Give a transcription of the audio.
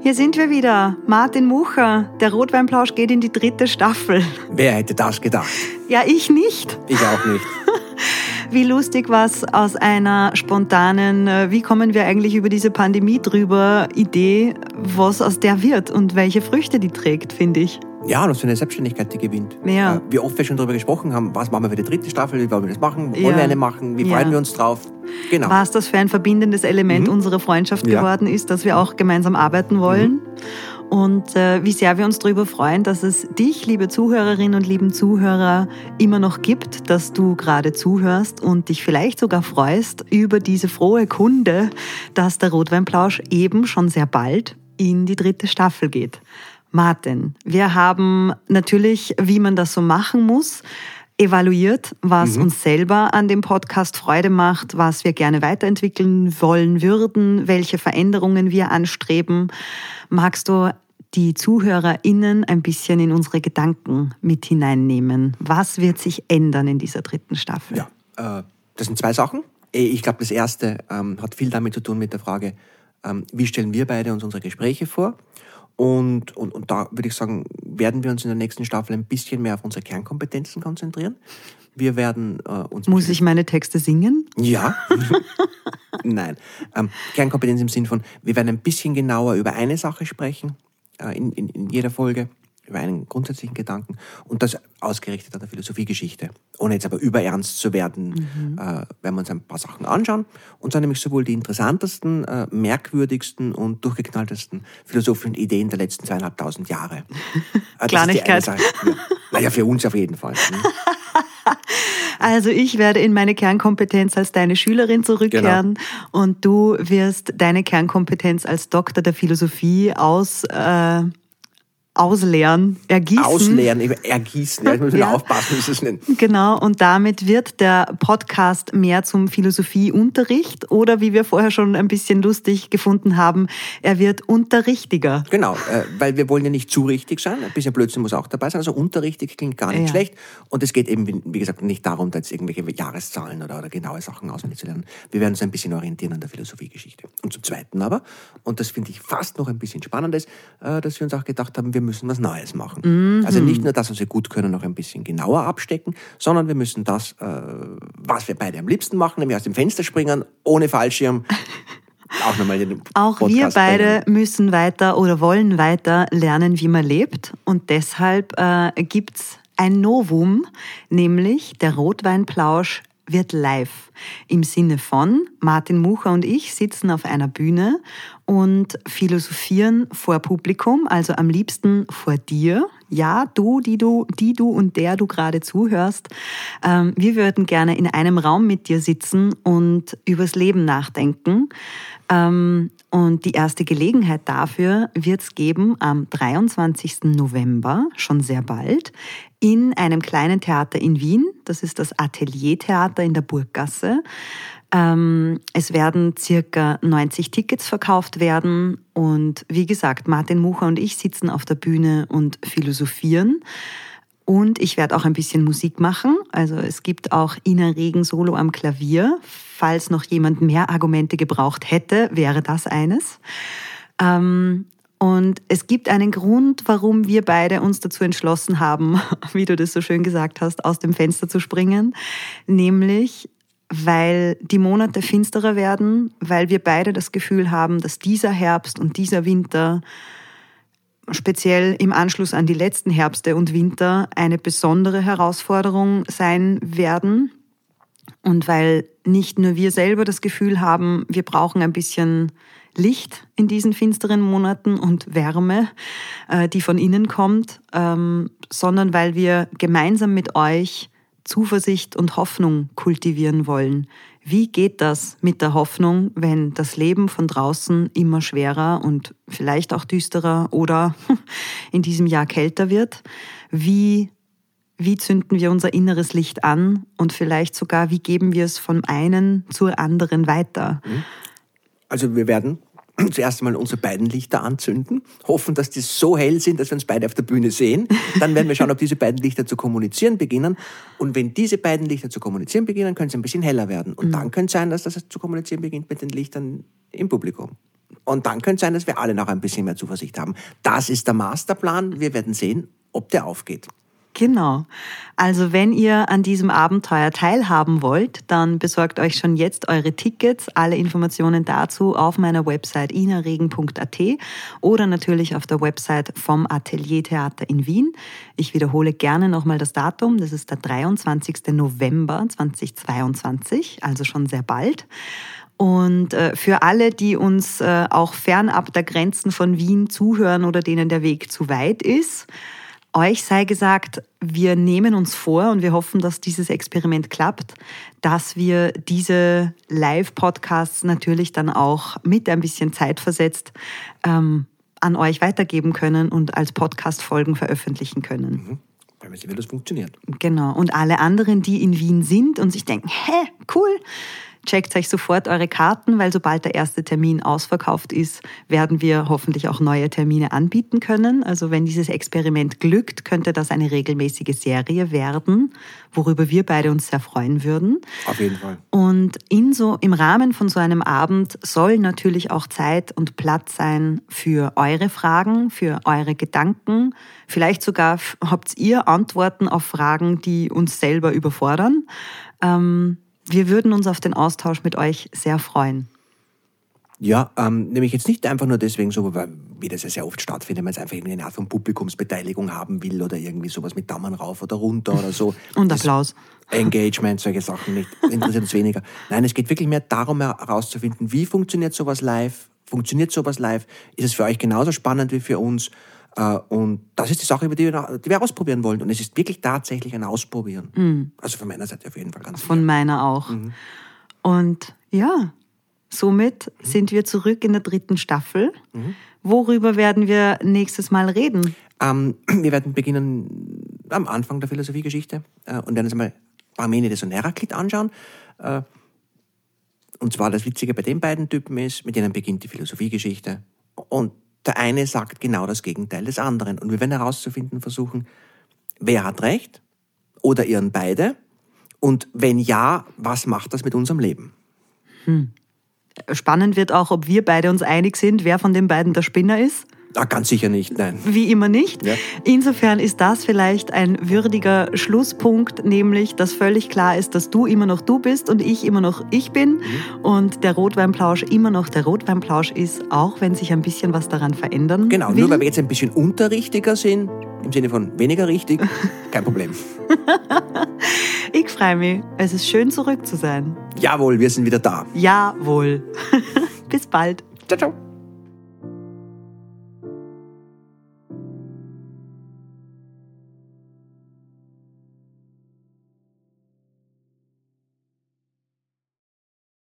Hier sind wir wieder. Martin Mucher. Der Rotweinplausch geht in die dritte Staffel. Wer hätte das gedacht? Ja, ich nicht. Ich auch nicht. Wie lustig was aus einer spontanen, äh, wie kommen wir eigentlich über diese Pandemie drüber, Idee, was aus der wird und welche Früchte die trägt, finde ich. Ja, und was für eine Selbstständigkeit die gewinnt. Ja. Äh, Wie oft wir schon darüber gesprochen haben, was machen wir für die dritte Staffel, wie wollen wir das machen, wollen Ja. wir eine machen, wie Ja. freuen wir uns drauf. Genau. Was das für ein verbindendes Element unserer Freundschaft Ja. geworden ist, dass wir auch gemeinsam arbeiten wollen. Und äh, wie sehr wir uns darüber freuen, dass es dich, liebe Zuhörerinnen und lieben Zuhörer, immer noch gibt, dass du gerade zuhörst und dich vielleicht sogar freust über diese frohe Kunde, dass der Rotweinplausch eben schon sehr bald in die dritte Staffel geht. Martin, wir haben natürlich, wie man das so machen muss, evaluiert, was uns selber an dem Podcast Freude macht, was wir gerne weiterentwickeln wollen würden, welche Veränderungen wir anstreben. Magst du die ZuhörerInnen ein bisschen in unsere Gedanken mit hineinnehmen? Was wird sich ändern in dieser dritten Staffel? Ja, äh, das sind zwei Sachen. Eh, Ich glaube, das erste ähm, hat viel damit zu tun mit der Frage, ähm, wie stellen wir beide uns unsere Gespräche vor? Und, und, und da würde ich sagen, werden wir uns in der nächsten Staffel ein bisschen mehr auf unsere Kernkompetenzen konzentrieren. Wir werden äh, uns Muss ich meine Texte singen? Ja. Nein. Ähm, Kernkompetenz im Sinn von, wir werden ein bisschen genauer über eine Sache sprechen, äh, in, in, in jeder Folge, über einen grundsätzlichen Gedanken und das ausgerichtet an der Philosophiegeschichte. Ohne jetzt aber überernst zu werden, äh, werden wir uns ein paar Sachen anschauen. Und zwar nämlich sowohl die interessantesten, äh, merkwürdigsten und durchgeknalltesten philosophischen Ideen der letzten zweieinhalbtausend Jahre. Äh, Kleinigkeit. Ja. Naja, für uns auf jeden Fall. Hm? Also ich werde in meine Kernkompetenz als deine Schülerin zurückkehren und du wirst deine Kernkompetenz als Doktor der Philosophie aus, äh, ausleeren, ergießen. Ausleeren, ergießen. Ja, ich muss Ja. aufpassen, wie es nennen. Genau, und damit wird der Podcast mehr zum Philosophieunterricht oder wie wir vorher schon ein bisschen lustig gefunden haben, er wird unterrichtiger. Genau, äh, weil wir wollen ja nicht zu richtig sein. Ein bisschen Blödsinn muss auch dabei sein. Also unterrichtig klingt gar nicht Ja. schlecht. Und es geht eben, wie gesagt, nicht darum, da jetzt irgendwelche Jahreszahlen oder, oder genaue Sachen auswendig zu lernen. Wir werden uns ein bisschen orientieren an der Philosophiegeschichte. Und zum Zweiten aber, und das finde ich fast noch ein bisschen spannendes, äh, dass wir uns auch gedacht haben, wir müssen was Neues machen. Also nicht nur das, was wir gut können, noch ein bisschen genauer abstecken, sondern wir müssen das, äh, was wir beide am liebsten machen, nämlich aus dem Fenster springen, ohne Fallschirm, auch nochmal in den Auch wir beide bringen. müssen weiter oder wollen weiter lernen, wie man lebt. Und deshalb äh, gibt's ein Novum, nämlich der Rotweinplausch wird live. Im Sinne von, Martin Mucher und ich sitzen auf einer Bühne und philosophieren vor Publikum, also am liebsten vor dir. Ja, du, die du, die du und der du gerade zuhörst. Ähm, wir würden gerne in einem Raum mit dir sitzen und übers Leben nachdenken. Ähm, und die erste Gelegenheit dafür wird es geben am 23. November, schon sehr bald, in einem kleinen Theater in Wien. Das ist das Ateliertheater in der Burggasse. Ähm, es werden circa 90 Tickets verkauft werden. Und wie gesagt, Martin Mucher und ich sitzen auf der Bühne und philosophieren. Und ich werde auch ein bisschen Musik machen. Also es gibt auch Ina Regen Solo am Klavier. Falls noch jemand mehr Argumente gebraucht hätte, wäre das eines. Ähm, und es gibt einen Grund, warum wir beide uns dazu entschlossen haben, wie du das so schön gesagt hast, aus dem Fenster zu springen. Nämlich, weil die Monate finsterer werden, weil wir beide das Gefühl haben, dass dieser Herbst und dieser Winter speziell im Anschluss an die letzten Herbste und Winter eine besondere Herausforderung sein werden. Und weil nicht nur wir selber das Gefühl haben, wir brauchen ein bisschen Licht in diesen finsteren Monaten und Wärme, äh, die von innen kommt, ähm, sondern weil wir gemeinsam mit euch Zuversicht und Hoffnung kultivieren wollen. Wie geht das mit der Hoffnung, wenn das Leben von draußen immer schwerer und vielleicht auch düsterer oder in diesem Jahr kälter wird? Wie, wie zünden wir unser inneres Licht an und vielleicht sogar, wie geben wir es vom einen zur anderen weiter? Also wir werden zuerst einmal unsere beiden Lichter anzünden, hoffen, dass die so hell sind, dass wir uns beide auf der Bühne sehen. Dann werden wir schauen, ob diese beiden Lichter zu kommunizieren beginnen. Und wenn diese beiden Lichter zu kommunizieren beginnen, können sie ein bisschen heller werden. Und dann könnte es sein, dass das zu kommunizieren beginnt mit den Lichtern im Publikum. Und dann könnte es sein, dass wir alle noch ein bisschen mehr Zuversicht haben. Das ist der Masterplan. Wir werden sehen, ob der aufgeht. Genau. Also wenn ihr an diesem Abenteuer teilhaben wollt, dann besorgt euch schon jetzt eure Tickets. Alle Informationen dazu auf meiner Website inaregen.at oder natürlich auf der Website vom Atelier Theater in Wien. Ich wiederhole gerne nochmal das Datum. Das ist der 23. November 2022, also schon sehr bald. Und äh, für alle, die uns äh, auch fernab der Grenzen von Wien zuhören oder denen der Weg zu weit ist, euch sei gesagt, wir nehmen uns vor und wir hoffen, dass dieses Experiment klappt, dass wir diese Live-Podcasts natürlich dann auch mit ein bisschen Zeit versetzt ähm, an euch weitergeben können und als Podcast-Folgen veröffentlichen können. Mhm. Weil wir sehen, wie das funktioniert. Genau. Und alle anderen, die in Wien sind und sich denken, hä, cool, Checkt euch sofort eure Karten, weil sobald der erste Termin ausverkauft ist, werden wir hoffentlich auch neue Termine anbieten können. Also wenn dieses Experiment glückt, könnte das eine regelmäßige Serie werden, worüber wir beide uns sehr freuen würden. Auf jeden Fall. Und in so, im Rahmen von so einem Abend soll natürlich auch Zeit und Platz sein für eure Fragen, für eure Gedanken. Vielleicht sogar habt ihr Antworten auf Fragen, die uns selber überfordern. Ähm, wir würden uns auf den Austausch mit euch sehr freuen. Ja, ähm, nämlich jetzt nicht einfach nur deswegen so, weil, wie das ja sehr oft stattfindet, wenn man jetzt einfach irgendwie eine Art von Publikumsbeteiligung haben will oder irgendwie sowas mit Daumen rauf oder runter oder so. Und Applaus. Engagement, solche Sachen nicht, interessiert uns weniger. Nein, es geht wirklich mehr darum herauszufinden, wie funktioniert sowas live, funktioniert sowas live, ist es für euch genauso spannend wie für uns und das ist die Sache, die wir, die wir ausprobieren wollen. Und es ist wirklich tatsächlich ein Ausprobieren. Mhm. Also von meiner Seite auf jeden Fall ganz Von sicher. meiner auch. Mhm. Und ja, somit mhm. sind wir zurück in der dritten Staffel. Mhm. Worüber werden wir nächstes Mal reden? Ähm, wir werden beginnen am Anfang der Philosophiegeschichte äh, und werden uns einmal Parmenides und Heraklit anschauen. Äh, und zwar das Witzige bei den beiden Typen ist, mit denen beginnt die Philosophiegeschichte. Und der eine sagt genau das Gegenteil des anderen. Und wir werden herauszufinden versuchen, wer hat recht oder ihren beide? Und wenn ja, was macht das mit unserem Leben? Hm. Spannend wird auch, ob wir beide uns einig sind, wer von den beiden der Spinner ist. Ah, ganz sicher nicht, nein. Wie immer nicht. Ja. Insofern ist das vielleicht ein würdiger Schlusspunkt, nämlich, dass völlig klar ist, dass du immer noch du bist und ich immer noch ich bin mhm. und der Rotweinplausch immer noch der Rotweinplausch ist, auch wenn sich ein bisschen was daran verändern Genau, will. nur weil wir jetzt ein bisschen unterrichtiger sind, im Sinne von weniger richtig, kein Problem. ich freue mich. Es ist schön zurück zu sein. Jawohl, wir sind wieder da. Jawohl. Bis bald. Ciao, ciao.